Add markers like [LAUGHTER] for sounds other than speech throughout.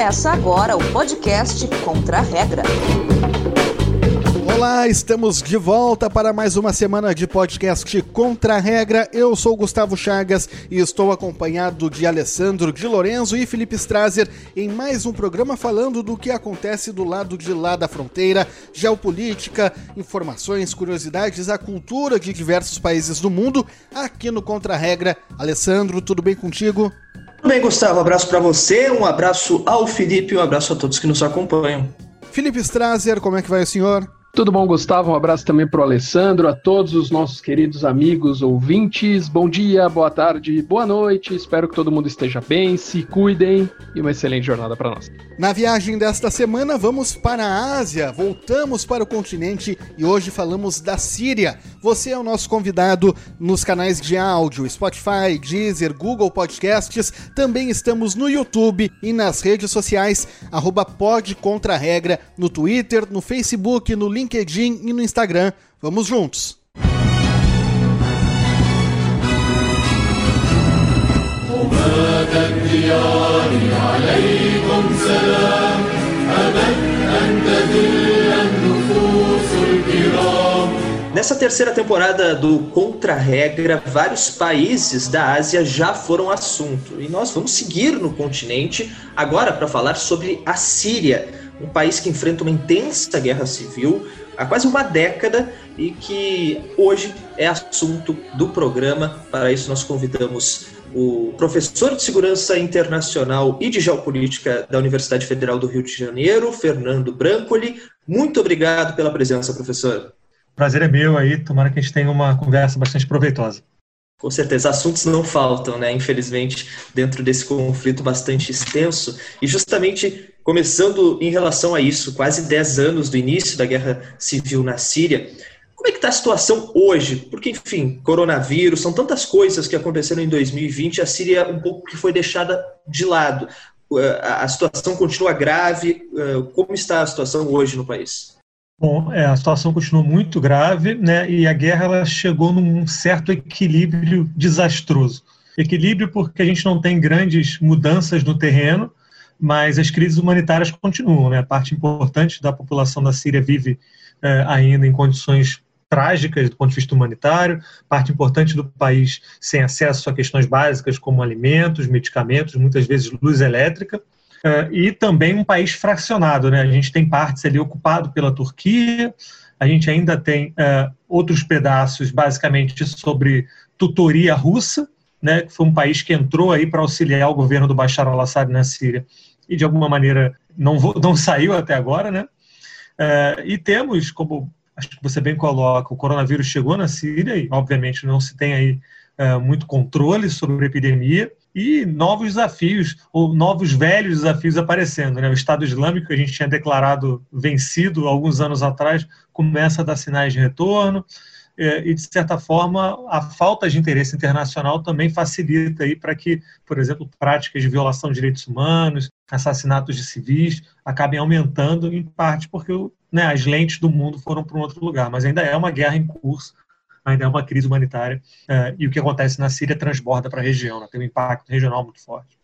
Começa agora o podcast Contra a Regra. Olá, estamos de volta para mais uma semana de podcast Contra a Regra. Eu sou Gustavo Chagas e estou acompanhado de Alessandro de Lorenzo e Felipe Strazer em mais um programa falando do que acontece do lado de lá da fronteira, geopolítica, informações, curiosidades, a cultura de diversos países do mundo aqui no Contra a Regra. Alessandro, tudo bem contigo? Tudo bem, Gustavo. Um abraço para você, um abraço ao Felipe um abraço a todos que nos acompanham. Felipe Strazer, como é que vai o senhor? Tudo bom, Gustavo? Um abraço também para o Alessandro, a todos os nossos queridos amigos ouvintes. Bom dia, boa tarde, boa noite. Espero que todo mundo esteja bem, se cuidem e uma excelente jornada para nós. Na viagem desta semana, vamos para a Ásia, voltamos para o continente e hoje falamos da Síria. Você é o nosso convidado nos canais de áudio, Spotify, Deezer, Google Podcasts. Também estamos no YouTube e nas redes sociais, arroba Regra, no Twitter, no Facebook, no LinkedIn LinkedIn e no Instagram. Vamos juntos! Nessa terceira temporada do Contra-Regra, vários países da Ásia já foram assunto. E nós vamos seguir no continente agora para falar sobre a Síria um país que enfrenta uma intensa guerra civil há quase uma década e que hoje é assunto do programa. Para isso, nós convidamos o professor de Segurança Internacional e de Geopolítica da Universidade Federal do Rio de Janeiro, Fernando Brancoli. Muito obrigado pela presença, professor. Prazer é meu aí, tomara que a gente tenha uma conversa bastante proveitosa. Com certeza, assuntos não faltam, né? Infelizmente, dentro desse conflito bastante extenso. E justamente começando em relação a isso, quase 10 anos do início da guerra civil na Síria, como é que está a situação hoje? Porque, enfim, coronavírus, são tantas coisas que aconteceram em 2020, a Síria um pouco que foi deixada de lado. A situação continua grave. Como está a situação hoje no país? Bom, é, a situação continua muito grave, né? E a guerra ela chegou num certo equilíbrio desastroso. Equilíbrio porque a gente não tem grandes mudanças no terreno, mas as crises humanitárias continuam. Né? A parte importante da população da Síria vive é, ainda em condições trágicas do ponto de vista humanitário, parte importante do país sem acesso a questões básicas como alimentos, medicamentos, muitas vezes luz elétrica. Uh, e também um país fracionado. Né? A gente tem partes ali ocupado pela Turquia, a gente ainda tem uh, outros pedaços, basicamente, sobre tutoria russa, né, que foi um país que entrou aí para auxiliar o governo do Bashar al-Assad na Síria e, de alguma maneira, não, não [LAUGHS] saiu até agora. Né? Uh, e temos, como acho que você bem coloca, o coronavírus chegou na Síria e, obviamente, não se tem aí muito controle sobre a epidemia e novos desafios, ou novos velhos desafios aparecendo. Né? O Estado Islâmico, que a gente tinha declarado vencido alguns anos atrás, começa a dar sinais de retorno, é, e, de certa forma, a falta de interesse internacional também facilita para que, por exemplo, práticas de violação de direitos humanos, assassinatos de civis, acabem aumentando, em parte porque né, as lentes do mundo foram para um outro lugar. Mas ainda é uma guerra em curso, ainda é uma crise humanitária uh, e o que acontece na Síria transborda para a região, né? tem um impacto regional muito forte.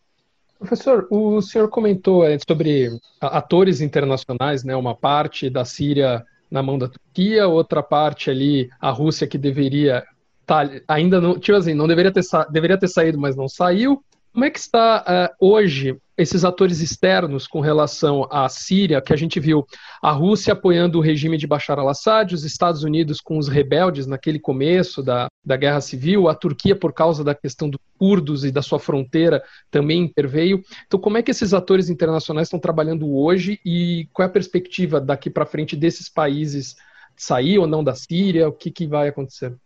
Professor, o senhor comentou é, sobre atores internacionais, né? Uma parte da Síria na mão da Turquia, outra parte ali a Rússia que deveria tá, ainda não, tipo assim, não deveria ter deveria ter saído, mas não saiu. Como é que está uh, hoje esses atores externos com relação à Síria, que a gente viu a Rússia apoiando o regime de Bashar al-Assad, os Estados Unidos com os rebeldes naquele começo da, da guerra civil, a Turquia, por causa da questão dos curdos e da sua fronteira, também interveio. Então, como é que esses atores internacionais estão trabalhando hoje e qual é a perspectiva daqui para frente desses países sair ou não da Síria? O que, que vai acontecer?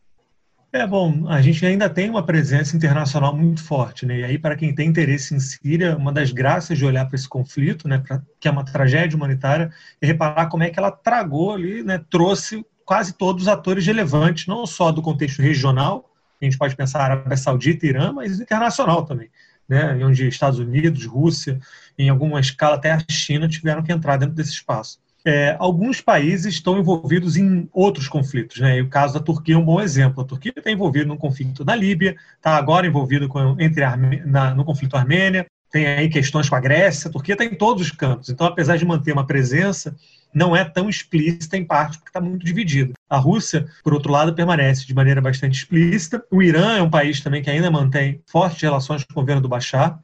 É bom, a gente ainda tem uma presença internacional muito forte, né? E aí, para quem tem interesse em Síria, uma das graças de olhar para esse conflito, né, pra, que é uma tragédia humanitária, é reparar como é que ela tragou ali, né, trouxe quase todos os atores relevantes, não só do contexto regional, a gente pode pensar Arábia Saudita, Irã, mas internacional também, né? Onde Estados Unidos, Rússia, em alguma escala até a China tiveram que entrar dentro desse espaço. É, alguns países estão envolvidos em outros conflitos, né? E o caso da Turquia é um bom exemplo. A Turquia está envolvida num conflito na Líbia, está agora envolvida entre na, no conflito Armênia, tem aí questões com a Grécia, a Turquia está em todos os cantos. Então, apesar de manter uma presença, não é tão explícita em parte porque está muito dividida. A Rússia, por outro lado, permanece de maneira bastante explícita. O Irã é um país também que ainda mantém fortes relações com o governo do Bashar.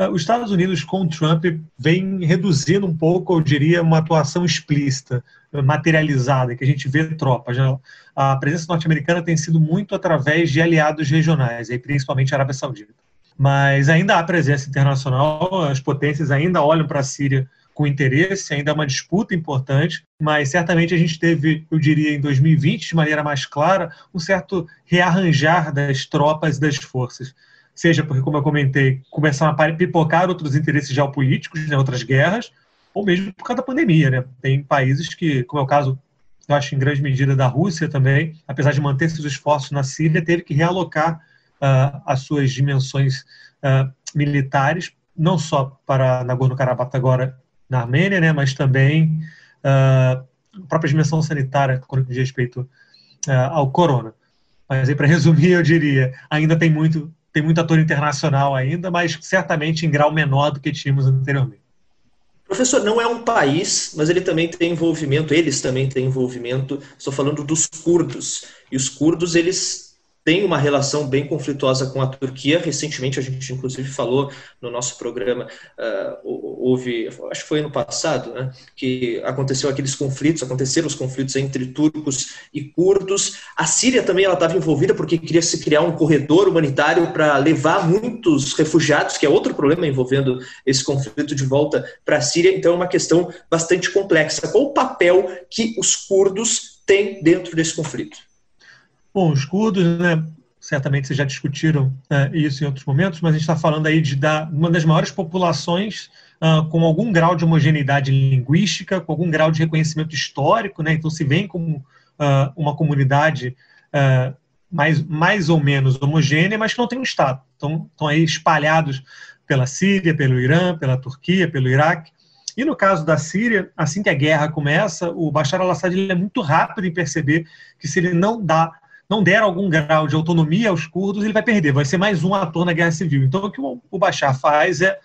Ah, os Estados Unidos, com Trump, vem reduzindo um pouco, eu diria, uma atuação explícita, materializada, que a gente vê tropas. A presença norte-americana tem sido muito através de aliados regionais, principalmente a Arábia Saudita. Mas ainda há presença internacional, as potências ainda olham para a Síria com interesse, ainda é uma disputa importante, mas certamente a gente teve, eu diria, em 2020, de maneira mais clara, um certo rearranjar das tropas e das forças. Seja porque, como eu comentei, começaram a pipocar outros interesses geopolíticos, né, outras guerras, ou mesmo por causa da pandemia. Né? Tem países que, como é o caso, eu acho, em grande medida da Rússia também, apesar de manter seus esforços na Síria, teve que realocar uh, as suas dimensões uh, militares, não só para Nagorno-Karabakh agora na Armênia, né, mas também uh, a própria dimensão sanitária diz respeito ao corona. Mas para [LAUGHS] resumir, eu diria, ainda tem muito, tem muito ator internacional ainda, mas certamente em grau menor do que tínhamos anteriormente. Professor, não é um país, mas ele também tem envolvimento, eles também têm envolvimento, estou falando dos curdos. E os curdos, eles tem uma relação bem conflituosa com a Turquia. Recentemente, a gente inclusive falou no nosso programa, uh, houve, acho que foi ano passado, né, que aconteceu aqueles conflitos, aconteceram os conflitos entre turcos e curdos. A Síria também ela estava envolvida porque queria se criar um corredor humanitário para levar muitos refugiados, que é outro problema envolvendo esse conflito de volta para a Síria. Então, é uma questão bastante complexa. Qual o papel que os curdos têm dentro desse conflito? Bom, os curdos, né, certamente vocês já discutiram né, isso em outros momentos, mas a gente está falando aí de da, uma das maiores populações uh, com algum grau de homogeneidade linguística, com algum grau de reconhecimento histórico, né, então se vem como uh, uma comunidade uh, mais, mais ou menos homogênea, mas que não tem um Estado. Estão aí espalhados pela Síria, pelo Irã, pela Turquia, pelo Iraque. E no caso da Síria, assim que a guerra começa, o Bashar al-Assad é muito rápido em perceber que se ele não dá não der algum grau de autonomia aos curdos, ele vai perder, vai ser mais um ator na guerra civil. Então, o que o Bashar faz é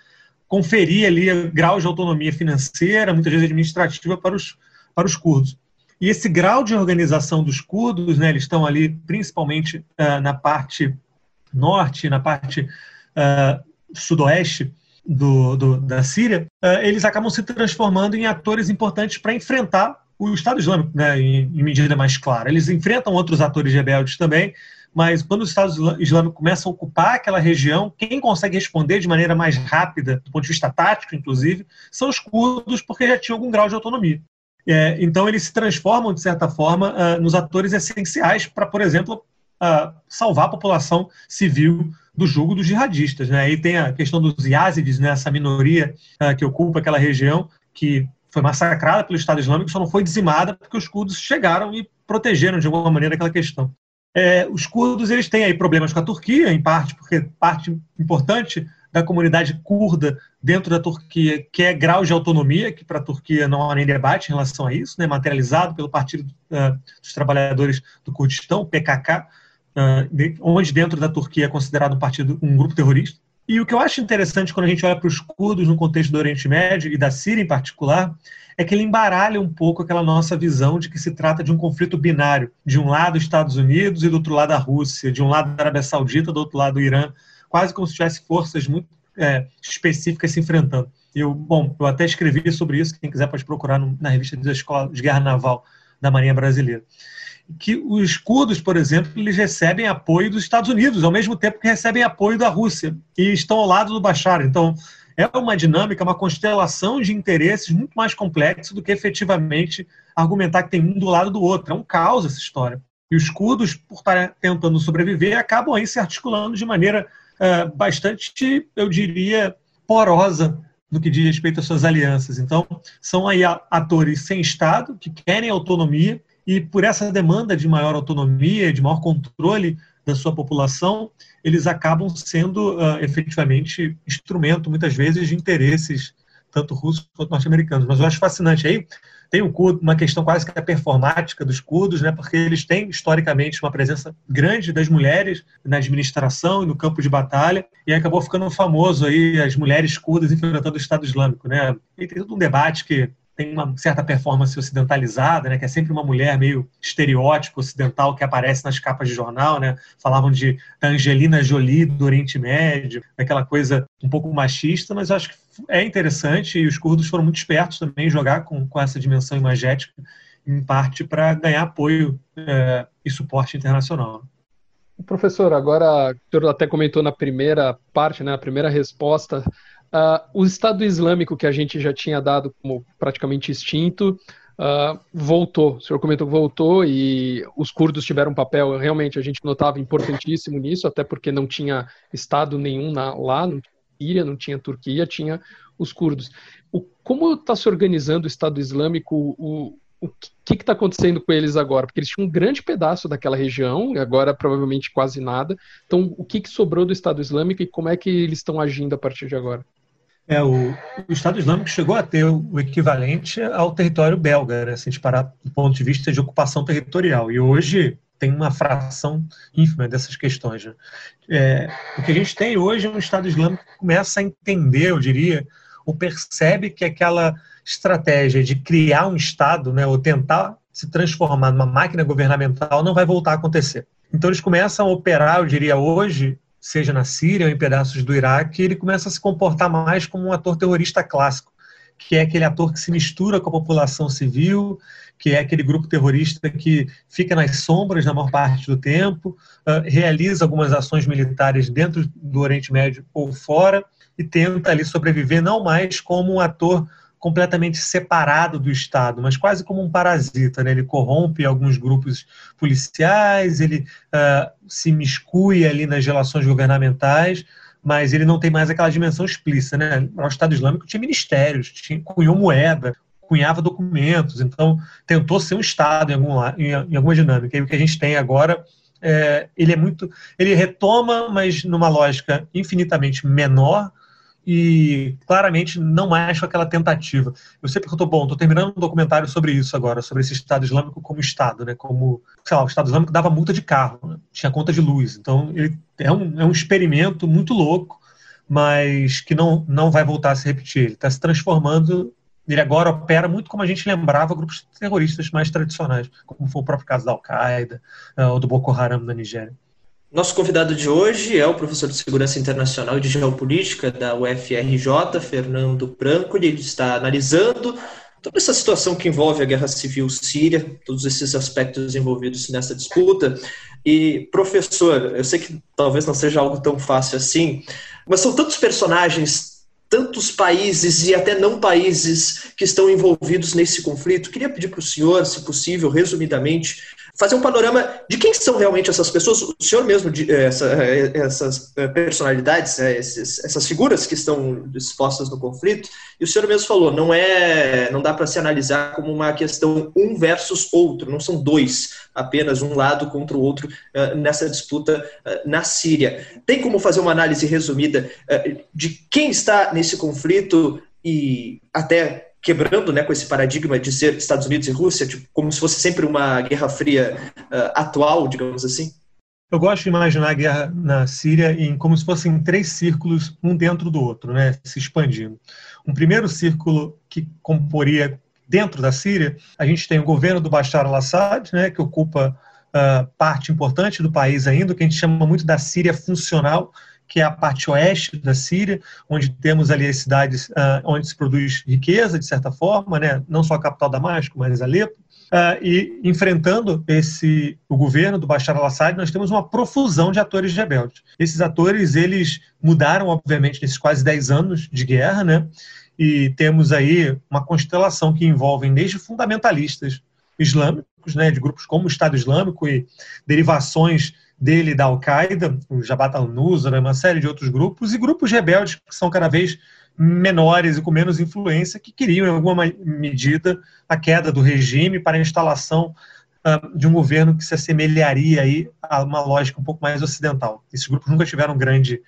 conferir ali graus de autonomia financeira, muitas vezes administrativa, para os, para os curdos. E esse grau de organização dos curdos, né, eles estão ali principalmente uh, na parte norte, na parte uh, sudoeste do, do, da Síria, uh, eles acabam se transformando em atores importantes para enfrentar o Estado Islâmico, né, em, em, medida mais clara. Eles enfrentam outros atores rebeldes também, mas quando os Estados Islâmicos começam a ocupar aquela região, quem consegue responder de maneira mais rápida, do ponto de vista tático, inclusive, são os curdos, porque já tinham algum grau de autonomia. É, então, eles se transformam, de certa forma, uh, nos atores essenciais para, por exemplo, uh, salvar a população civil do jugo dos jihadistas. Né? Aí tem a questão dos Yazidis, né? essa minoria uh, que ocupa aquela região, que foi massacrada pelo Estado Islâmico, só não foi dizimada porque os curdos chegaram e protegeram de alguma maneira aquela questão. É, os curdos eles têm aí problemas com a Turquia, em parte porque parte importante da comunidade curda dentro da Turquia quer grau de autonomia, que para a Turquia não há nem debate em relação a isso, né, materializado pelo Partido uh, dos Trabalhadores do Kurdistão, PKK, uh, de, onde dentro da Turquia é considerado um partido um grupo terrorista. E o que eu acho interessante quando a gente olha para os curdos no contexto do Oriente Médio e da Síria em particular, é que ele embaralha um pouco aquela nossa visão de que se trata de um conflito binário. De um lado, Estados Unidos e do outro lado, a Rússia. De um lado, a Arábia Saudita, do outro lado, o Irã. Quase como se tivesse forças muito é, específicas se enfrentando. Eu, bom, eu até escrevi sobre isso, quem quiser pode procurar na revista da Escola de Guerra Naval da Marinha Brasileira que os curdos, por exemplo, eles recebem apoio dos Estados Unidos, ao mesmo tempo que recebem apoio da Rússia, e estão ao lado do Bashar. Então, é uma dinâmica, uma constelação de interesses muito mais complexo do que efetivamente argumentar que tem um do lado do outro. É um caos essa história. E os curdos, por estarem tentando sobreviver, acabam aí se articulando de maneira uh, bastante, eu diria, porosa no que diz respeito às suas alianças. Então, são aí atores sem Estado, que querem autonomia, e por essa demanda de maior autonomia, de maior controle da sua população, eles acabam sendo uh, efetivamente instrumento, muitas vezes, de interesses tanto russos quanto norte-americanos. Mas eu acho fascinante aí, tem curdo, uma questão quase que performática dos curdos, né, porque eles têm historicamente uma presença grande das mulheres na administração e no campo de batalha, e acabou ficando famoso aí as mulheres curdas enfrentando o Estado Islâmico, né? E tem todo um debate que tem uma certa performance ocidentalizada, né, que é sempre uma mulher meio estereótipo ocidental que aparece nas capas de jornal, né? Falavam de Angelina Jolie do Oriente Médio, aquela coisa um pouco machista, mas eu acho que é interessante e os curdos foram muito espertos também em jogar com, com essa dimensão imagética, em parte para ganhar apoio é, e suporte internacional. Professor, agora o senhor até comentou na primeira parte, né, na primeira resposta, Uh, o Estado Islâmico, que a gente já tinha dado como praticamente extinto, uh, voltou. O senhor comentou que voltou e os curdos tiveram um papel, realmente, a gente notava importantíssimo nisso, até porque não tinha Estado nenhum na, lá, não tinha Síria, não tinha Turquia, tinha os curdos. O, como está se organizando o Estado Islâmico? O, o que está acontecendo com eles agora? Porque eles tinham um grande pedaço daquela região, e agora provavelmente quase nada. Então, o que, que sobrou do Estado Islâmico e como é que eles estão agindo a partir de agora? É, o, o, Estado Islâmico chegou a ter o, equivalente ao território belga, né, se a gente parar do ponto de vista de ocupação territorial. E hoje tem uma fração ínfima dessas questões. Né? É, o que a gente tem hoje é um Estado Islâmico que começa a entender, eu diria, ou percebe que aquela estratégia de criar um Estado, né, ou tentar se transformar numa máquina governamental, não vai voltar a acontecer. Então eles começam a operar, eu diria hoje, seja na Síria ou em pedaços do Iraque, ele começa a se comportar mais como um ator terrorista clássico, que é aquele ator que se mistura com a população civil, que é aquele grupo terrorista que fica nas sombras na maior parte do tempo, uh, realiza algumas ações militares dentro do Oriente Médio ou fora e tenta ali sobreviver não mais como um ator completamente separado do Estado, mas quase como um parasita. Né? Ele corrompe alguns grupos policiais, ele uh, se miscui ali nas relações governamentais, mas ele não tem mais aquela dimensão explícita. Né? O Estado Islâmico tinha ministérios, tinha, cunhou moeda, cunhava documentos, então tentou ser um Estado em, em, alguma dinâmica. E o que a gente tem agora é, ele é muito, ele retoma, mas numa lógica infinitamente menor, e claramente não acho aquela tentativa. Eu sempre estou bom, estou terminando um documentário sobre isso agora, sobre esse Estado Islâmico como Estado, né? Como, sei lá, o Estado Islâmico dava multa de carro, né? tinha conta de luz. Então, ele é um, é um experimento muito louco, mas que não, não vai voltar a se repetir. Ele está se transformando, ele agora opera muito como a gente lembrava grupos terroristas mais tradicionais, como foi o próprio caso da Al-Qaeda uh, ou do Boko Haram na Nigéria. Nosso convidado de hoje é o professor de Segurança Internacional e de Geopolítica da UFRJ, Fernando Branco. Ele está analisando toda essa situação que envolve a guerra civil síria, todos esses aspectos envolvidos nessa disputa. E, professor, eu sei que talvez não seja algo tão fácil assim, mas são tantos personagens, tantos países e até não países que estão envolvidos nesse conflito. Queria pedir para o senhor, se possível, resumidamente, fazer um panorama de quem são realmente essas pessoas. O senhor mesmo, eh, essa, eh, essas eh, personalidades, essas figuras que estão expostas no conflito, e o senhor mesmo falou, não é, não dá para se analisar como uma questão um versus outro, não são dois, apenas um lado contra o outro nessa disputa na Síria. Tem como fazer uma análise resumida de quem está nesse conflito e até quebrando né, com esse paradigma de ser Estados Unidos e Rússia, tipo, como se fosse sempre uma guerra fria uh, atual, digamos assim? Eu gosto de imaginar a guerra na Síria em como se fossem três círculos, um dentro do outro, né, se expandindo. Um primeiro círculo que comporia dentro da Síria, a gente tem o governo do Bashar al-Assad, né, que ocupa uh, parte importante do país ainda, que a gente chama muito da Síria funcional, que é a parte oeste da Síria, onde temos ali as cidades uh, onde se produz riqueza, de certa forma, né? não só a capital Damasco, mas Alepo. Uh, e enfrentando esse o governo do Bashar al-Assad, nós temos uma profusão de atores rebeldes. Esses atores, eles mudaram, obviamente, nesses quase 10 anos de guerra, né? E temos aí uma constelação que envolve desde fundamentalistas islâmicos, né, de grupos como o Estado Islâmico e derivações dele da Al-Qaeda, o Jabhat al-Nusra, uma série de outros grupos, e grupos rebeldes que são cada vez menores e com menos influência, que queriam, em alguma medida, a queda do regime para a instalação uh, de um governo que se assemelharia aí a uma lógica um pouco mais ocidental. Esses grupos nunca tiveram grande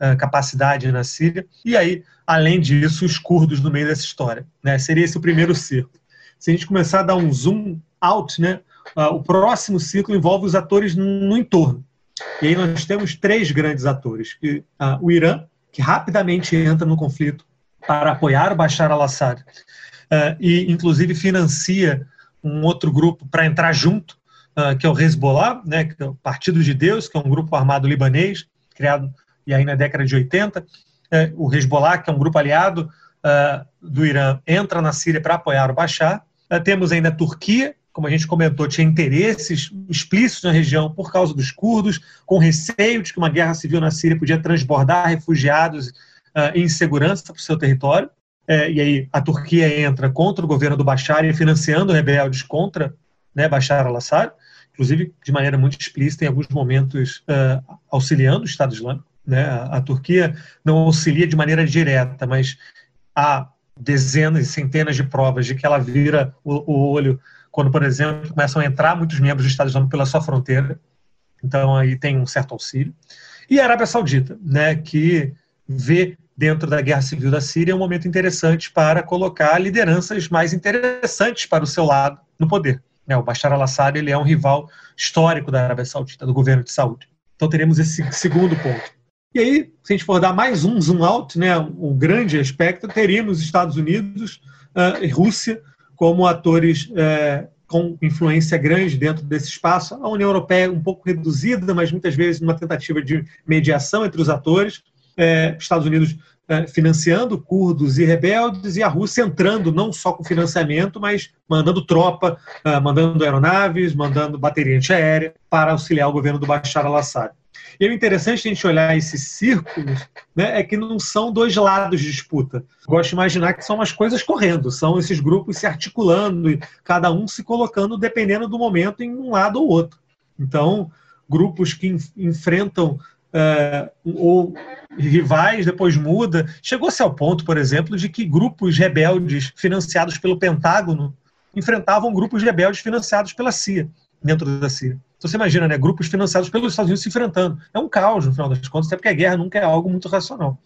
uh, capacidade na Síria. E aí, além disso, os curdos no meio dessa história. Né? Seria esse o primeiro círculo. se a gente começar a dar um zoom out, né, o próximo ciclo envolve os atores no entorno. E aí nós temos três grandes atores: que, uh, o Irã, que rapidamente entra no conflito para apoiar o Bashar al-Assad uh, e, inclusive, financia um outro grupo para entrar junto, que é o Hezbollah, né, que é o Partido de Deus, que é um grupo armado libanês, criado e aí na década de 80. o Hezbollah, que é um grupo aliado do Irã, entra na Síria para apoiar o Bashar. temos ainda a Turquia, como a gente comentou, tinha interesses explícitos na região por causa dos curdos, com receio de que uma guerra civil na Síria podia transbordar refugiados uh, em segurança para o seu território. É, e aí a Turquia entra contra o governo do Bashar financiando rebeldes contra né, Bashar al-Assad, inclusive de maneira muito explícita, em alguns momentos uh, auxiliando o Estado Islâmico. Né? A, a Turquia não auxilia de maneira direta, mas há dezenas e centenas de provas de que ela vira o, o olho quando, por exemplo, começam a entrar muitos membros do Estado Islâmico pela sua fronteira. Então, aí tem um certo auxílio. E a Arábia Saudita, né, que vê dentro da guerra civil da Síria um momento interessante para colocar lideranças mais interessantes para o seu lado no poder. Né, o Bashar al-Assad ele é um rival histórico da Arábia Saudita, do governo de Saúde. Então teremos esse segundo ponto. E aí, se a gente for dar mais um zoom out, né, um grande aspecto, teríamos Estados Unidos uh, e Rússia como atores é, com influência grande dentro desse espaço. A União Europeia um pouco reduzida, mas muitas vezes numa tentativa de mediação entre os atores. É, Estados Unidos é, financiando curdos e rebeldes, e a Rússia entrando não só com financiamento, mas mandando tropa, é, mandando aeronaves, mandando bateria antiaérea para auxiliar o governo do Bashar al-Assad. E o interessante a gente olhar esses círculos né, é que não são dois lados de disputa. Gosto de imaginar que são umas coisas correndo, são esses grupos se articulando e cada um se colocando, dependendo do momento, em um lado ou outro. Então, grupos que enfrentam é, ou rivais, depois muda. Chegou-se ao ponto, por exemplo, de que grupos rebeldes financiados pelo Pentágono enfrentavam grupos rebeldes financiados pela CIA, dentro da CIA. Então você imagina, né, grupos financiados pelos Estados Unidos se enfrentando. É um caos, no final das contas, até porque a guerra nunca é algo muito racional.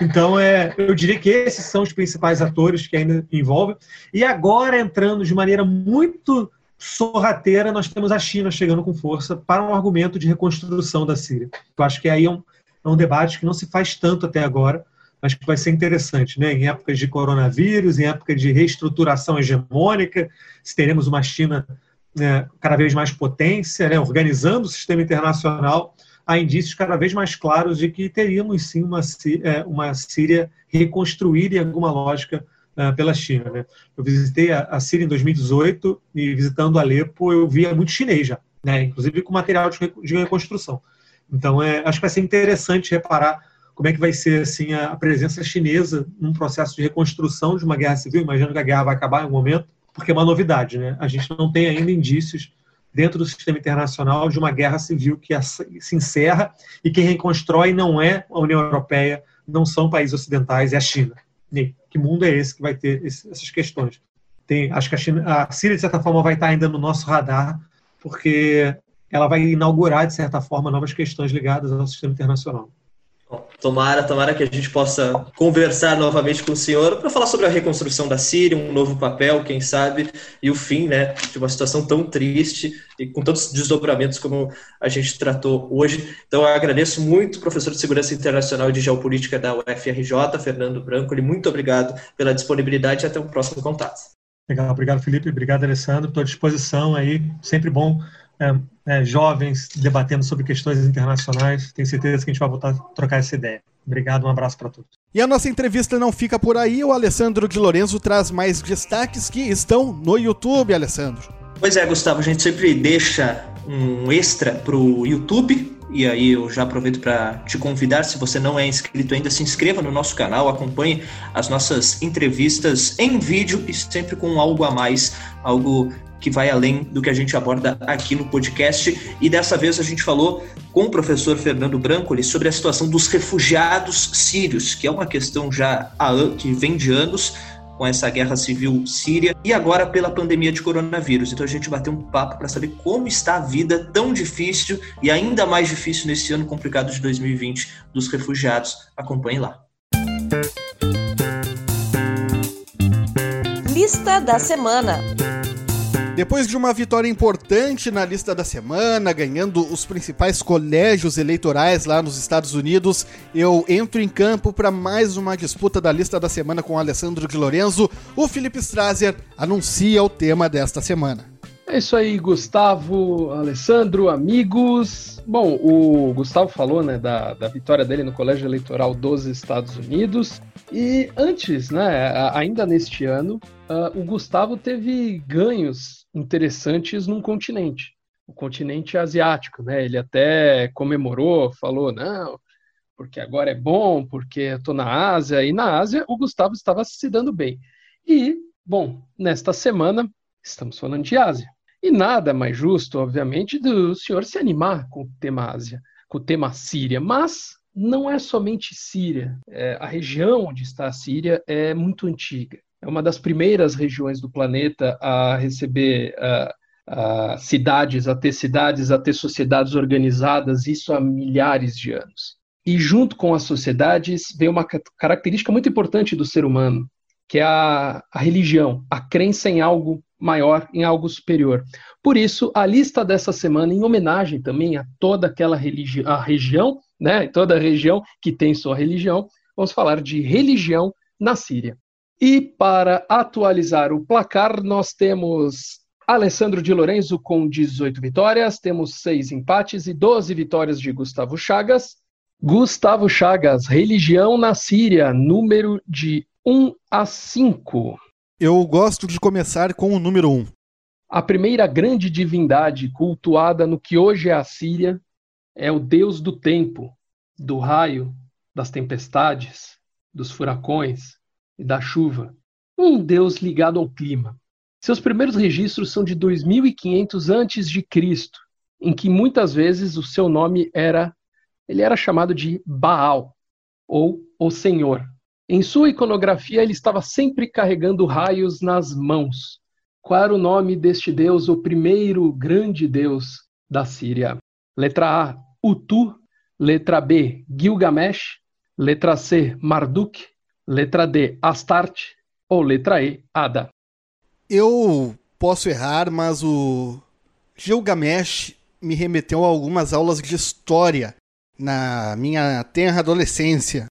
Então, é, eu diria que esses são os principais atores que ainda envolvem. E agora, entrando de maneira muito sorrateira, nós temos a China chegando com força para um argumento de reconstrução da Síria. Eu acho que aí é um, é um debate que não se faz tanto até agora, mas que vai ser interessante, né? Em épocas de coronavírus, em época de reestruturação hegemônica, se teremos uma China né, cada vez mais potência, né, organizando o sistema internacional, há indícios cada vez mais claros de que teríamos sim uma, é, uma Síria reconstruída em alguma lógica uh, pela China. Né? Eu visitei a, a, Síria em 2018 e visitando Alepo eu via muito chinês já, né? inclusive com material de, de reconstrução. Então é, acho que vai ser interessante reparar como é que vai ser assim a, a presença chinesa num processo de reconstrução de uma guerra civil. Imagino que a guerra vai acabar em um momento porque é uma novidade, né? A gente não tem ainda indícios dentro do sistema internacional de uma guerra civil que se encerra e quem reconstrói não é a União Europeia, não são países ocidentais, é a China. E que mundo é esse que vai ter essas questões? Tem, acho que a, China, a Síria, de certa forma, vai estar ainda no nosso radar, porque ela vai inaugurar, de certa forma, novas questões ligadas ao sistema internacional. Tomara, tomara que a gente possa conversar novamente com o senhor para falar sobre a reconstrução da Síria, um novo papel, quem sabe, e o fim, né, de uma situação tão triste e com tantos desdobramentos como a gente tratou hoje. Então, eu agradeço muito, professor de Segurança Internacional e de Geopolítica da UFRJ, Fernando Branco, e muito obrigado pela disponibilidade e até o próximo contato. Legal, obrigado, Felipe, obrigado, Alessandro, estou à disposição aí, sempre bom é, é, jovens debatendo sobre questões internacionais. Tenho certeza que a gente vai voltar a trocar essa ideia. Obrigado, um abraço para todos. E a nossa entrevista não fica por aí. O Alessandro de Lorenzo traz mais destaques que estão no YouTube, Alessandro. Pois é, Gustavo, a gente sempre deixa um extra para o YouTube. E aí eu já aproveito para te convidar, se você não é inscrito ainda, se inscreva no nosso canal, acompanhe as nossas entrevistas em vídeo e sempre com algo a mais, algo que vai além do que a gente aborda aqui no podcast. E dessa vez a gente falou com o professor Fernando Brancoli sobre a situação dos refugiados sírios, que é uma questão já que vem de anos com essa guerra civil síria e agora pela pandemia de coronavírus. Então a gente bateu um papo para saber como está a vida tão difícil e ainda mais difícil nesse ano complicado de 2020 dos refugiados. Acompanhe lá. Lista da Semana. Depois de uma vitória importante na lista da semana, ganhando os principais colégios eleitorais lá nos Estados Unidos, eu entro em campo para mais uma disputa da lista da semana com Alessandro de Lorenzo. O Felipe Strasser anuncia o tema desta semana. É isso aí, Gustavo, Alessandro, amigos. Bom, o Gustavo falou né, da, da vitória dele no Colégio Eleitoral dos Estados Unidos. E antes, né, ainda neste ano, uh, o Gustavo teve ganhos interessantes num continente, o continente asiático, né? Ele até comemorou, falou, não, porque agora é bom, porque eu tô na Ásia, e na Ásia o Gustavo estava se dando bem. E, bom, nesta semana estamos falando de Ásia. E nada mais justo, obviamente, do senhor se animar com o tema Ásia, com o tema Síria, mas não é somente Síria. É, a região onde está a Síria é muito antiga. É uma das primeiras regiões do planeta a receber uh, uh, cidades, a ter cidades, a ter sociedades organizadas, isso há milhares de anos. E junto com as sociedades vem uma característica muito importante do ser humano, que é a, a religião, a crença em algo maior, em algo superior. Por isso, a lista dessa semana, em homenagem também a toda aquela religi a região né, toda a região que tem sua religião, vamos falar de religião na Síria. E para atualizar o placar, nós temos Alessandro de Lorenzo com 18 vitórias, temos 6 empates e 12 vitórias de Gustavo Chagas. Gustavo Chagas, religião na Síria, número de 1 a 5. Eu gosto de começar com o número 1. A primeira grande divindade cultuada no que hoje é a Síria é o Deus do tempo, do raio, das tempestades, dos furacões e da chuva. Um Deus ligado ao clima. Seus primeiros registros são de 2500 antes de Cristo, em que muitas vezes o seu nome era ele era chamado de Baal ou o Senhor. Em sua iconografia ele estava sempre carregando raios nas mãos. Qual era o nome deste deus, o primeiro grande deus da Síria? Letra A, Utu, letra B, Gilgamesh, letra C, Marduk, letra D, Astarte ou letra E, Ada. Eu posso errar, mas o Gilgamesh me remeteu a algumas aulas de história na minha tenra adolescência.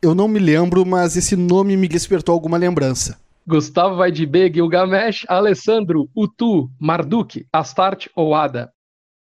Eu não me lembro, mas esse nome me despertou alguma lembrança. Gustavo vai de B, Gilgamesh, Alessandro, Utu, Marduk, Astarte ou Ada?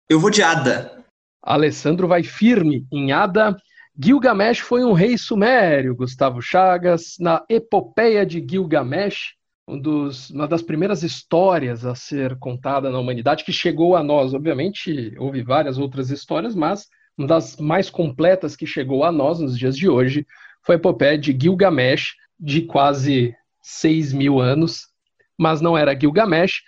Eu vou de Ada. Alessandro vai firme em Ada. Gilgamesh foi um rei sumério, Gustavo Chagas, na epopeia de Gilgamesh, um dos, uma das primeiras histórias a ser contada na humanidade, que chegou a nós. Obviamente, houve várias outras histórias, mas uma das mais completas que chegou a nós nos dias de hoje foi a epopeia de Gilgamesh, de quase 6 mil anos, mas não era Gilgamesh.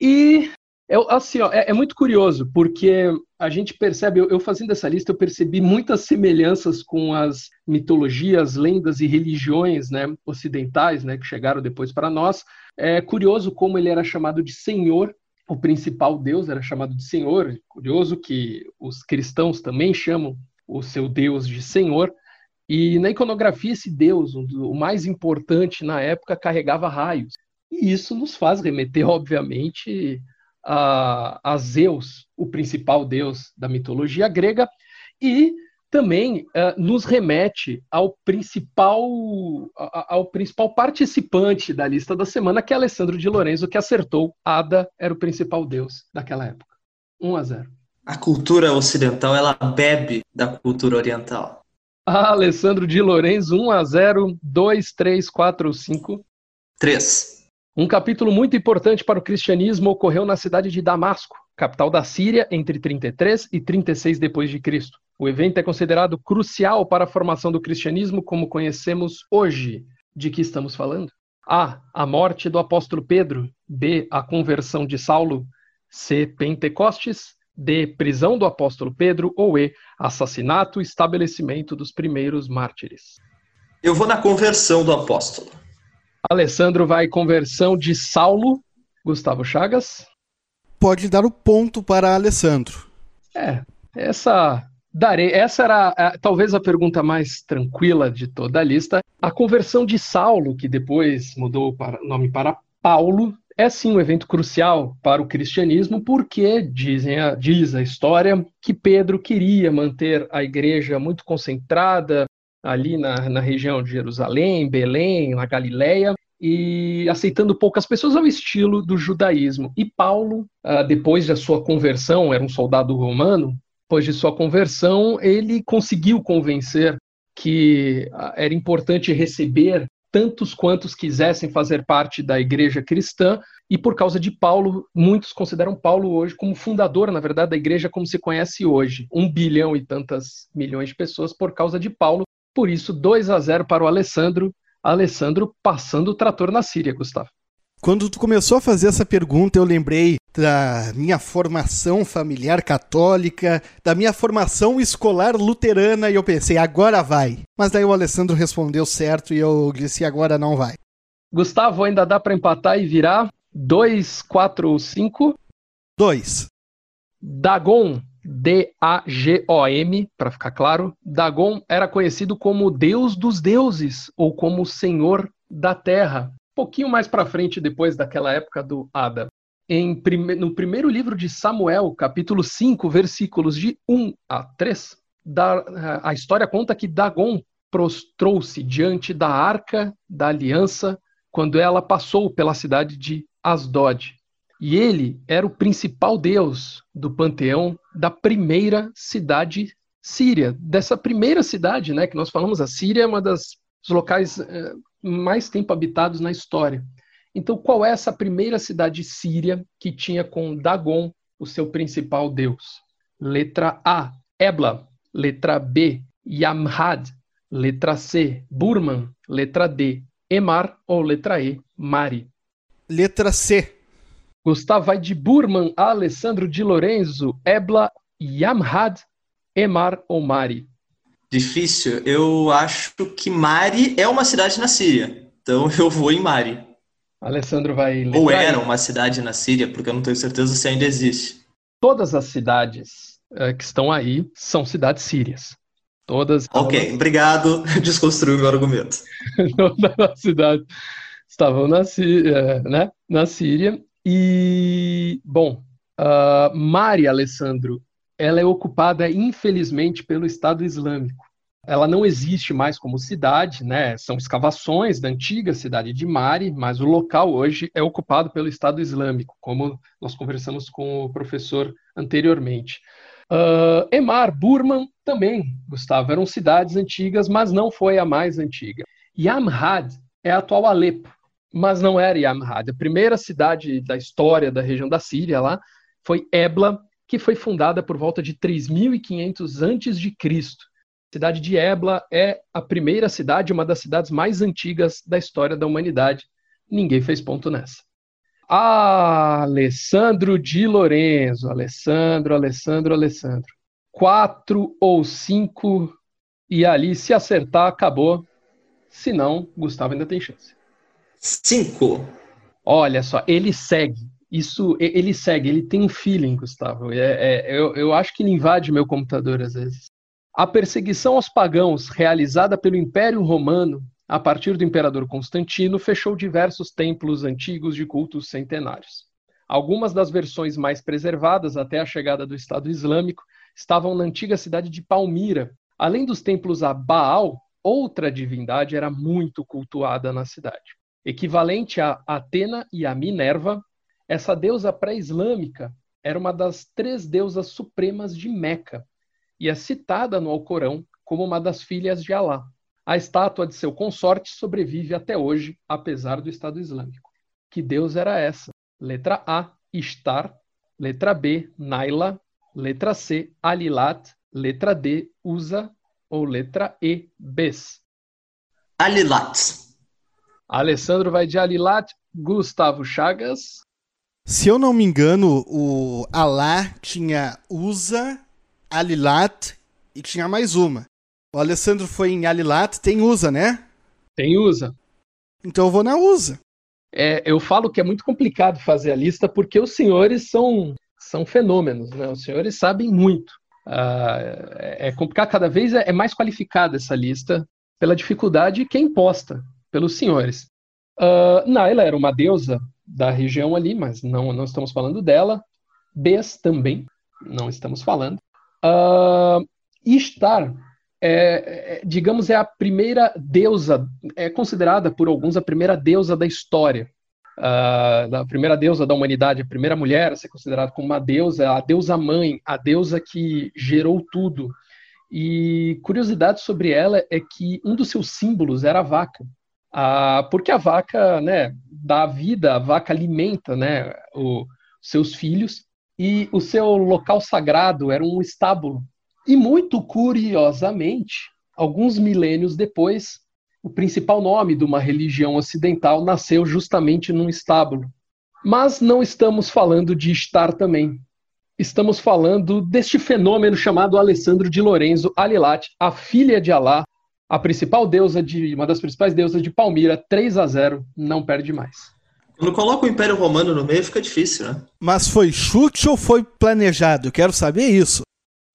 E eu, assim, ó, é, é, muito curioso, porque a gente percebe, eu, eu, fazendo essa lista, eu percebi muitas semelhanças com as mitologias, lendas e religiões né, ocidentais né, que chegaram depois para nós. É curioso como ele era chamado de Senhor, o principal Deus era chamado de Senhor. Curioso que os cristãos também chamam o seu Deus de Senhor. E na iconografia, esse Deus, o mais importante na época, carregava raios. E isso nos faz remeter, [LAUGHS] obviamente, a, a Zeus, o principal deus da mitologia grega, e também uh, nos remete ao principal, ao principal participante da lista da semana, que é Alessandro de Lorenzo, que acertou. Ada era o principal deus daquela época. 1 a 0. A cultura ocidental ela bebe da cultura oriental. Ah, Alessandro de Lorenzo, 1 a 0, 2, 3, 4, 5. 3. Um capítulo muito importante para o cristianismo ocorreu na cidade de Damasco, capital da Síria, entre 33 e 36 depois de Cristo. O evento é considerado crucial para a formação do cristianismo como conhecemos hoje. De que estamos falando? A. A morte do apóstolo Pedro. B. A conversão de Saulo. C. Pentecostes. D. Prisão do apóstolo Pedro. Ou E. Assassinato e estabelecimento dos primeiros mártires. Eu vou na conversão do apóstolo. Alessandro vai conversão de Saulo. Gustavo Chagas. Pode dar o ponto para Alessandro. É, essa darei. Essa era a, talvez a pergunta mais tranquila de toda a lista. A conversão de Saulo, que depois mudou o nome para Paulo é sim um evento crucial para o cristianismo, porque dizem a, diz a história que Pedro queria manter a igreja muito concentrada ali na, na região de Jerusalém, Belém, na Galileia, e aceitando poucas pessoas ao estilo do judaísmo. E Paulo, ah, depois da sua conversão, era um soldado romano, depois de sua conversão, ele conseguiu convencer que ah, era importante receber tantos quantos quisessem fazer parte da igreja cristã, e por causa de Paulo, muitos consideram Paulo hoje como fundador, na verdade, da igreja como se conhece hoje. Um bilhão e tantas milhões de pessoas por causa de Paulo. Por isso, 2 a 0 para o Alessandro. Alessandro passando o trator na Síria, Gustavo. Quando tu começou a fazer essa pergunta, eu lembrei da minha formação familiar católica, da minha formação escolar luterana, e eu pensei, agora vai. Mas daí o Alessandro respondeu certo e eu disse, agora não vai. Gustavo, ainda dá para empatar e virar? 2, 4, 5? 2. Dagon, D-A-G-O-M, para ficar claro. Dagon era conhecido como Deus dos deuses, ou como Senhor da Terra pouquinho mais para frente, depois daquela época do Ada. Em, no primeiro livro de Samuel, capítulo 5, versículos de 1 a 3, da, a história conta que Dagon prostrou-se diante da arca da aliança quando ela passou pela cidade de Asdod. E ele era o principal deus do panteão da primeira cidade síria, dessa primeira cidade, né, que nós falamos, a Síria é uma das locais eh, mais tempo habitados na história. Então, qual é essa primeira cidade síria que tinha com Dagon o seu principal deus? Letra A, Ebla. Letra B, Yamhad. Letra C, Burman. Letra D, Emar. Ou letra E, Mari. Letra C. Gustavo vai de Burman a Alessandro de Lorenzo, Ebla, Yamhad, Emar ou Mari. Difícil. Eu acho que Mari é uma cidade na Síria. Então [LAUGHS] eu vou em Mari. Alessandro vai. Ou era uma cidade na Síria, porque eu não tenho certeza se ainda existe. Todas as cidades é, que estão aí são cidades sírias. Todas. Ok, obrigado. [LAUGHS] Desconstruiu meu argumento. [LAUGHS] Todas as cidades estavam na Síria, né? na Síria. E, bom, uh, Mari, Alessandro, ela é ocupada, infelizmente, pelo Estado Islâmico. Ela não existe mais como cidade, né? São escavações da antiga cidade de Mari, mas o local hoje é ocupado pelo Estado Islâmico, como nós conversamos com o professor anteriormente. Uh, Emar, Burman também, Gustavo, eram cidades antigas, mas não foi a mais antiga. Yamhad é a atual Alepo, mas não era Yamhad. A primeira cidade da história da região da Síria lá foi Ebla, que foi fundada por volta de 3.500 a.C. A cidade de Ebla é a primeira cidade, uma das cidades mais antigas da história da humanidade. Ninguém fez ponto nessa. Alessandro de Lorenzo, Alessandro, Alessandro, Alessandro. Quatro ou cinco, e ali, se acertar, acabou. Se não, Gustavo ainda tem chance. Cinco. Olha só, ele segue isso ele segue, ele tem um feeling, Gustavo. É, é, eu, eu acho que ele invade meu computador às vezes. A perseguição aos pagãos realizada pelo Império Romano a partir do imperador Constantino fechou diversos templos antigos de cultos centenários. Algumas das versões mais preservadas até a chegada do Estado Islâmico estavam na antiga cidade de Palmira. Além dos templos a Baal, outra divindade era muito cultuada na cidade. Equivalente a Atena e a Minerva, essa deusa pré-islâmica era uma das três deusas supremas de Meca e é citada no Alcorão como uma das filhas de Alá. A estátua de seu consorte sobrevive até hoje, apesar do Estado Islâmico. Que deus era essa? Letra A, Ishtar. Letra B, Naila. Letra C, Alilat. Letra D, Usa. Ou letra E, Bes. Alilat. Alessandro vai de Alilat. Gustavo Chagas. Se eu não me engano, o Alá tinha Usa, Alilat e tinha mais uma. O Alessandro foi em Alilat, tem Usa, né? Tem Usa. Então eu vou na Usa. É, eu falo que é muito complicado fazer a lista porque os senhores são, são fenômenos, né? Os senhores sabem muito. É, é complicado, cada vez é, é mais qualificada essa lista pela dificuldade que é imposta pelos senhores. Uh, não, ela era uma deusa da região ali, mas não, não estamos falando dela. Bes também, não estamos falando. Uh, Ishtar, é, é, digamos, é a primeira deusa, é considerada por alguns a primeira deusa da história. Uh, a primeira deusa da humanidade, a primeira mulher a ser considerada como uma deusa, a deusa mãe, a deusa que gerou tudo. E curiosidade sobre ela é que um dos seus símbolos era a vaca. Ah, porque a vaca né, dá vida, a vaca alimenta né, os seus filhos, e o seu local sagrado era um estábulo. E muito curiosamente, alguns milênios depois, o principal nome de uma religião ocidental nasceu justamente num estábulo. Mas não estamos falando de estar também. Estamos falando deste fenômeno chamado Alessandro de Lorenzo Alilat, a filha de Alá, a principal deusa de uma das principais deusas de Palmira, 3 a 0, não perde mais. Quando coloca o Império Romano no meio, fica difícil, né? Mas foi chute ou foi planejado? Eu quero saber isso.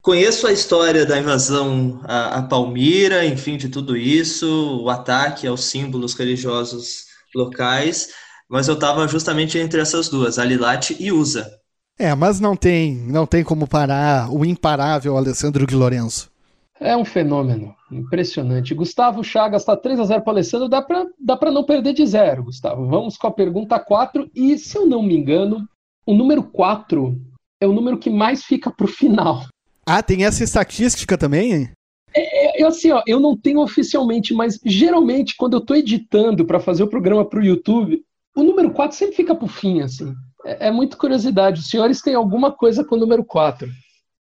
Conheço a história da invasão a, a Palmira, enfim, de tudo isso, o ataque aos símbolos religiosos locais, mas eu estava justamente entre essas duas, Alilat e Usa. É, mas não tem, não tem como parar o imparável Alessandro de Lorenzo. É um fenômeno impressionante. Gustavo Chagas está 3 a 0 para Alessandro, dá para dá não perder de zero, Gustavo. Vamos com a pergunta 4 e se eu não me engano, o número 4 é o número que mais fica para o final. Ah, tem essa estatística também? Hein? É, é, assim, ó, eu não tenho oficialmente, mas geralmente quando eu estou editando para fazer o programa para o YouTube, o número 4 sempre fica para o fim, assim. É, é muito curiosidade. Os senhores têm alguma coisa com o número 4?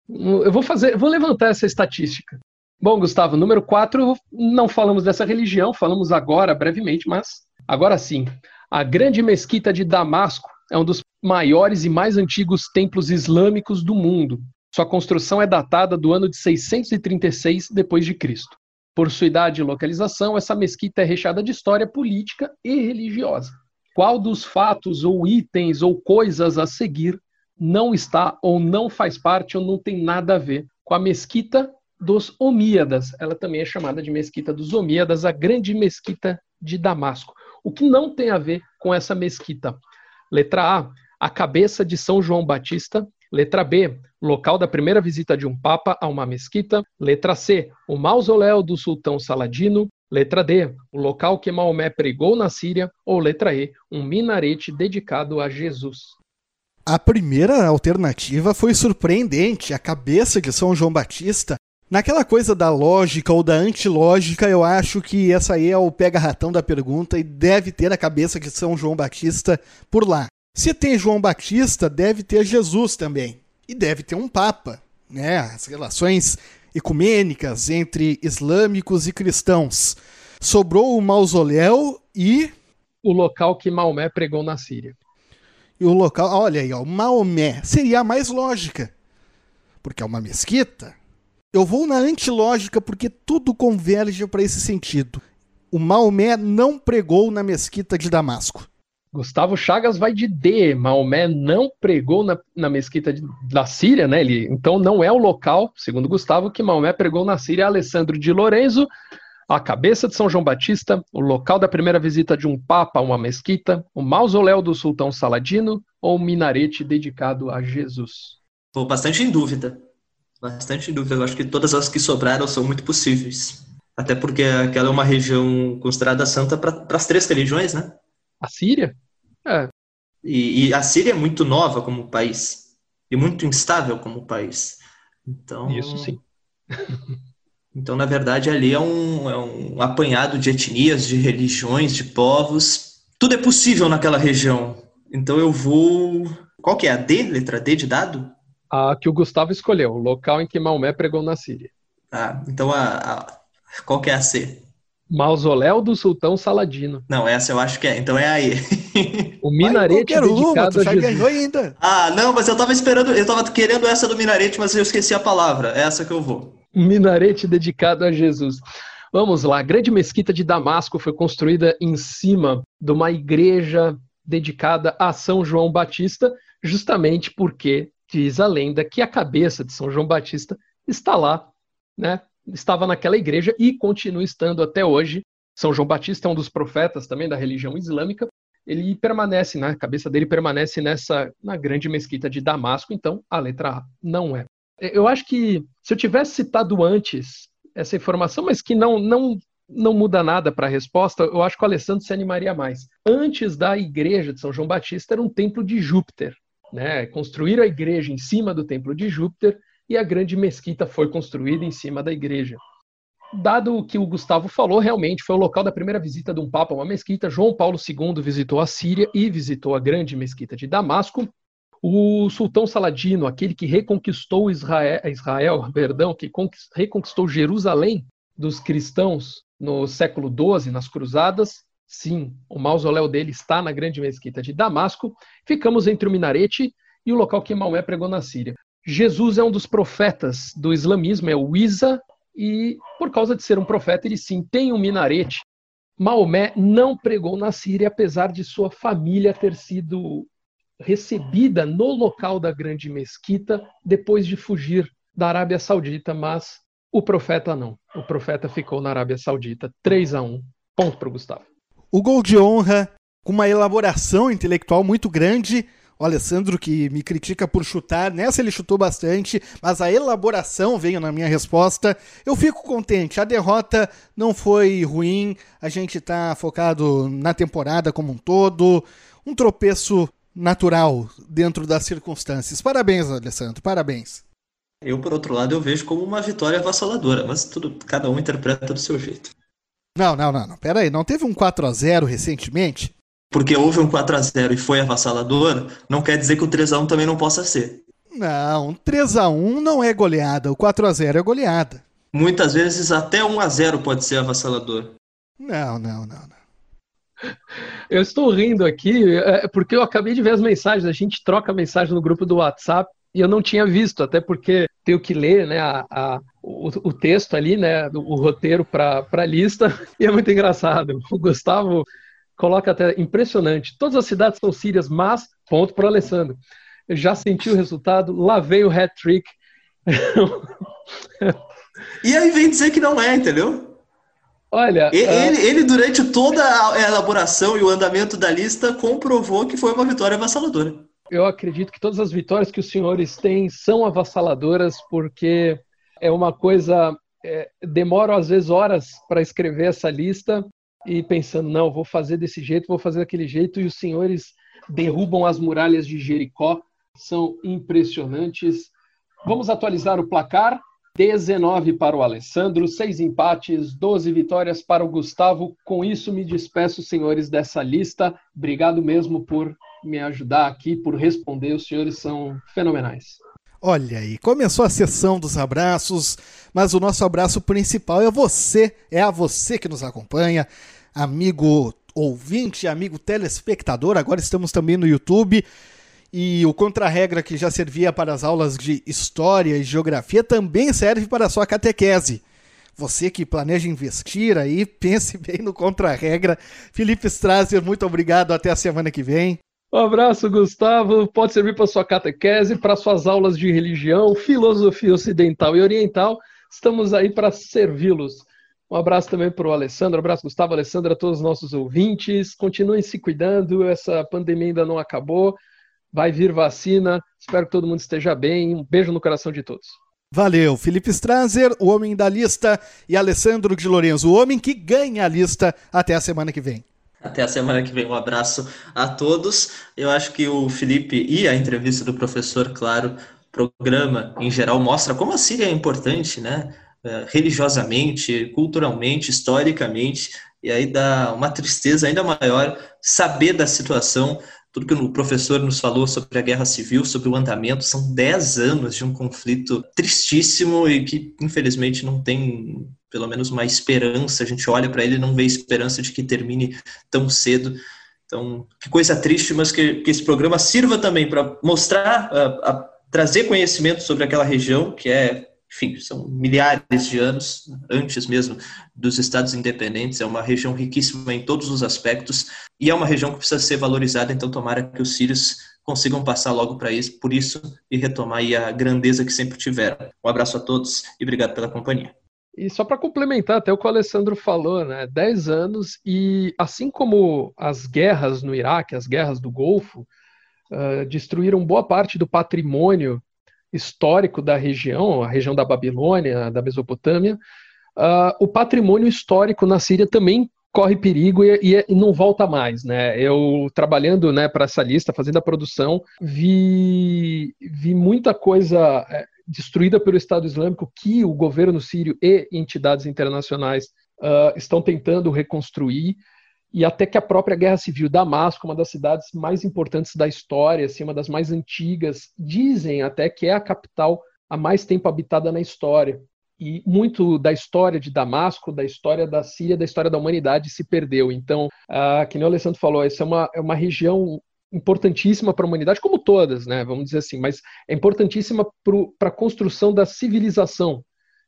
Eu vou fazer, vou levantar essa estatística. Bom, Gustavo, número 4, não falamos dessa religião, falamos agora brevemente, mas agora sim. A grande mesquita de Damasco é um dos maiores e mais antigos templos islâmicos do mundo. Sua construção é datada do ano de 636 depois de Cristo. Por sua idade e localização, essa mesquita é recheada de história política e religiosa. Qual dos fatos ou itens ou coisas a seguir não está ou não faz parte ou não tem nada a ver com a mesquita dos Omíadas? Ela também é chamada de mesquita dos Omíadas, a grande mesquita de Damasco. O que não tem a ver com essa mesquita? Letra A, a cabeça de São João Batista, Letra B, local da primeira visita de um papa a uma mesquita. Letra C, o mausoléu do sultão Saladino. Letra D, o local que Maomé pregou na Síria. Ou letra E, um minarete dedicado a Jesus. A primeira alternativa foi surpreendente, a cabeça de São João Batista. Naquela coisa da lógica ou da antilógica, eu acho que essa aí é o pega-ratão da pergunta e deve ter a cabeça de São João Batista por lá. Se tem João Batista, deve ter Jesus também. E deve ter um Papa. Né? As relações ecumênicas entre islâmicos e cristãos. Sobrou o mausoléu e. O local que Maomé pregou na Síria. E o local. Olha aí, ó, Maomé. Seria a mais lógica. Porque é uma mesquita. Eu vou na antilógica porque tudo converge para esse sentido. O Maomé não pregou na mesquita de Damasco. Gustavo Chagas vai de D. Maomé não pregou na, na mesquita de, da Síria, né? Ele, então não é o local, segundo Gustavo, que Maomé pregou na Síria. Alessandro de Lorenzo, a cabeça de São João Batista, o local da primeira visita de um papa a uma mesquita, o mausoléu do sultão Saladino ou um minarete dedicado a Jesus. Estou bastante em dúvida. Bastante dúvida. Eu acho que todas as que sobraram são muito possíveis. Até porque aquela é uma região considerada santa para as três religiões, né? A Síria? É. E, e, a Síria é muito nova como país. E muito instável como país. Então. Isso sim. [LAUGHS] então, na verdade, ali é um, é um apanhado de etnias, de religiões, de povos. Tudo é possível naquela região. Então eu vou. Qual que é a D? Letra D de dado? A que o Gustavo escolheu, o local em que Maomé pregou na Síria. Ah, então a, a... qual que é a C? Mausoléu do Sultão Saladino. Não, essa eu acho que é. Então é aí. O minarete Vai, dedicado uma, a Jesus. ainda. Ah, não, mas eu tava esperando, eu tava querendo essa do minarete, mas eu esqueci a palavra. É essa que eu vou. Minarete dedicado a Jesus. Vamos lá, a grande mesquita de Damasco foi construída em cima de uma igreja dedicada a São João Batista, justamente porque diz a lenda que a cabeça de São João Batista está lá, né, estava naquela igreja e continua estando até hoje. São João Batista é um dos profetas também da religião islâmica. Ele permanece, né, cabeça dele permanece nessa na grande mesquita de Damasco, então a letra A não é. Eu acho que se eu tivesse citado antes essa informação, mas que não não não muda nada para a resposta, eu acho que o Alessandro se animaria mais. Antes da igreja de São João Batista era um templo de Júpiter, né? Construíram a igreja em cima do templo de Júpiter e a grande mesquita foi construída em cima da igreja. Dado o que o Gustavo falou, realmente foi o local da primeira visita de um papa a uma mesquita. João Paulo II visitou a Síria e visitou a grande mesquita de Damasco. O sultão Saladino, aquele que reconquistou Israel, Israel [LAUGHS] perdão, que reconquistou Jerusalém dos cristãos no século XII, nas Cruzadas, sim, o mausoléu dele está na grande mesquita de Damasco. Ficamos entre o minarete e o local que Maomé pregou na Síria. Jesus é um dos profetas do islamismo, é o Isa, e por causa de ser um profeta, ele sim tem um minarete. Maomé não pregou na Síria, apesar de sua família ter sido recebida no local da grande mesquita depois de fugir da Arábia Saudita, mas o profeta não. O profeta ficou na Arábia Saudita. 3 a 1 Ponto para o Gustavo. O gol de honra, com uma elaboração intelectual muito grande, o Alessandro que me critica por chutar, nessa ele chutou bastante, mas a elaboração veio na minha resposta. Eu fico contente, a derrota não foi ruim, a gente está focado na temporada como um todo, um tropeço natural dentro das circunstâncias. Parabéns, Alessandro, parabéns. Eu, por outro lado, eu vejo como uma vitória avassaladora, mas tudo, cada um interpreta do seu jeito. Não, não, não, não. Pera aí, não teve um 4 a 0 recentemente? porque houve um 4 a 0 e foi avassalador, não quer dizer que o 3 a 1 também não possa ser. Não, 3 a 1 não é goleada, o 4 a 0 é goleada. Muitas vezes até 1 a 0 pode ser avassalador. Não, não, não, não. Eu estou rindo aqui é, porque eu acabei de ver as mensagens. A gente troca mensagem no grupo do WhatsApp e eu não tinha visto, até porque tenho que ler né, a, a o, o, texto ali, né, o roteiro para a lista, [LAUGHS] e é muito engraçado. O Gustavo coloca até impressionante. Todas as cidades são sírias, mas, ponto para o Alessandro. Eu já senti o resultado, lá veio o hat-trick. [LAUGHS] e aí vem dizer que não é, entendeu? Olha. Ele, uh... ele, durante toda a elaboração e o andamento da lista, comprovou que foi uma vitória avassaladora. Eu acredito que todas as vitórias que os senhores têm são avassaladoras, porque é uma coisa. É, demoro às vezes horas para escrever essa lista e pensando, não, vou fazer desse jeito, vou fazer daquele jeito, e os senhores derrubam as muralhas de Jericó, são impressionantes. Vamos atualizar o placar. 19 para o Alessandro, 6 empates, 12 vitórias para o Gustavo. Com isso, me despeço, senhores, dessa lista. Obrigado mesmo por me ajudar aqui, por responder. Os senhores são fenomenais. Olha aí, começou a sessão dos abraços, mas o nosso abraço principal é você, é a você que nos acompanha, amigo ouvinte, amigo telespectador. Agora estamos também no YouTube. E o contra-regra que já servia para as aulas de história e geografia também serve para a sua catequese. Você que planeja investir aí, [LAUGHS] pense bem no contra-regra. Felipe Strasser, muito obrigado. Até a semana que vem. Um abraço, Gustavo. Pode servir para sua catequese, para suas aulas de religião, filosofia ocidental e oriental. Estamos aí para servi-los. Um abraço também para o Alessandro, um abraço, Gustavo, Alessandro, a todos os nossos ouvintes. Continuem se cuidando, essa pandemia ainda não acabou. Vai vir vacina. Espero que todo mundo esteja bem. Um beijo no coração de todos. Valeu, Felipe Strazer, o homem da lista, e Alessandro de Lourenço, o homem que ganha a lista. Até a semana que vem. Até a semana que vem. Um abraço a todos. Eu acho que o Felipe e a entrevista do professor, claro, programa em geral mostra como a Síria é importante, né? É, religiosamente, culturalmente, historicamente, e aí dá uma tristeza ainda maior saber da situação, tudo que o professor nos falou sobre a guerra civil, sobre o andamento, são 10 anos de um conflito tristíssimo e que infelizmente não tem pelo menos uma esperança. A gente olha para ele e não vê esperança de que termine tão cedo. Então, que coisa triste, mas que, que esse programa sirva também para mostrar, a, a, trazer conhecimento sobre aquela região, que é, enfim, são milhares de anos antes mesmo dos Estados independentes. É uma região riquíssima em todos os aspectos e é uma região que precisa ser valorizada. Então, tomara que os sírios consigam passar logo para isso, por isso e retomar a grandeza que sempre tiveram. Um abraço a todos e obrigado pela companhia. E só para complementar até o que o Alessandro falou, né? 10 anos e assim como as guerras no Iraque, as guerras do Golfo, uh, destruíram boa parte do patrimônio histórico da região, a região da Babilônia, da Mesopotâmia, uh, o patrimônio histórico na Síria também corre perigo e, e, não volta mais, né? Eu trabalhando, né, para essa lista, fazendo a produção, vi, vi muita coisa é, destruída pelo Estado Islâmico que o governo sírio e entidades internacionais uh, estão tentando reconstruir e até que a própria Guerra Civil Damasco, uma das cidades mais importantes da história, assim, uma das mais antigas, dizem até que é a capital há mais tempo habitada na história e muito da história de Damasco, da história da Síria, da história da humanidade se perdeu. Então, uh, que nem o Alessandro falou, essa é uma, é uma região importantíssima para a humanidade, como todas, né? Vamos dizer assim, mas é importantíssima para a construção da civilização,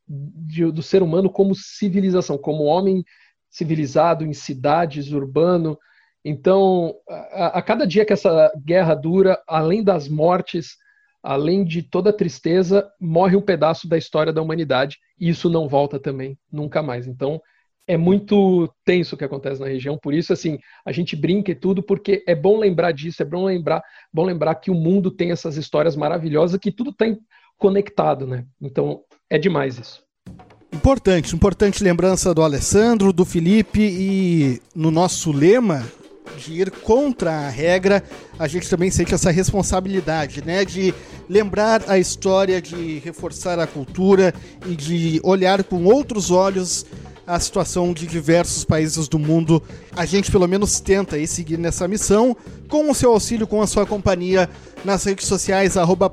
de, do ser humano como civilização, como homem civilizado em cidades, urbano. Então, a, a cada dia que essa guerra dura, além das mortes, além de toda a tristeza, morre um pedaço da história da humanidade e isso não volta também, nunca mais. Então, é muito tenso o que acontece na região, por isso assim, a gente brinca e tudo porque é bom lembrar disso, é bom lembrar, bom lembrar que o mundo tem essas histórias maravilhosas que tudo tem conectado, né? Então, é demais isso. Importante, importante lembrança do Alessandro, do Felipe e no nosso lema de ir contra a regra, a gente também sente essa responsabilidade, né? De lembrar a história, de reforçar a cultura e de olhar com outros olhos a situação de diversos países do mundo. A gente pelo menos tenta aí seguir nessa missão, com o seu auxílio, com a sua companhia nas redes sociais, arroba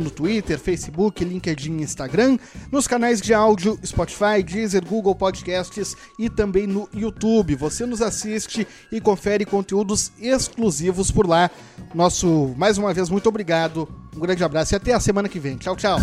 no Twitter, Facebook, LinkedIn Instagram, nos canais de áudio, Spotify, Deezer, Google Podcasts e também no YouTube. Você nos assiste e confere conteúdos exclusivos por lá. Nosso, mais uma vez, muito obrigado, um grande abraço e até a semana que vem. Tchau, tchau.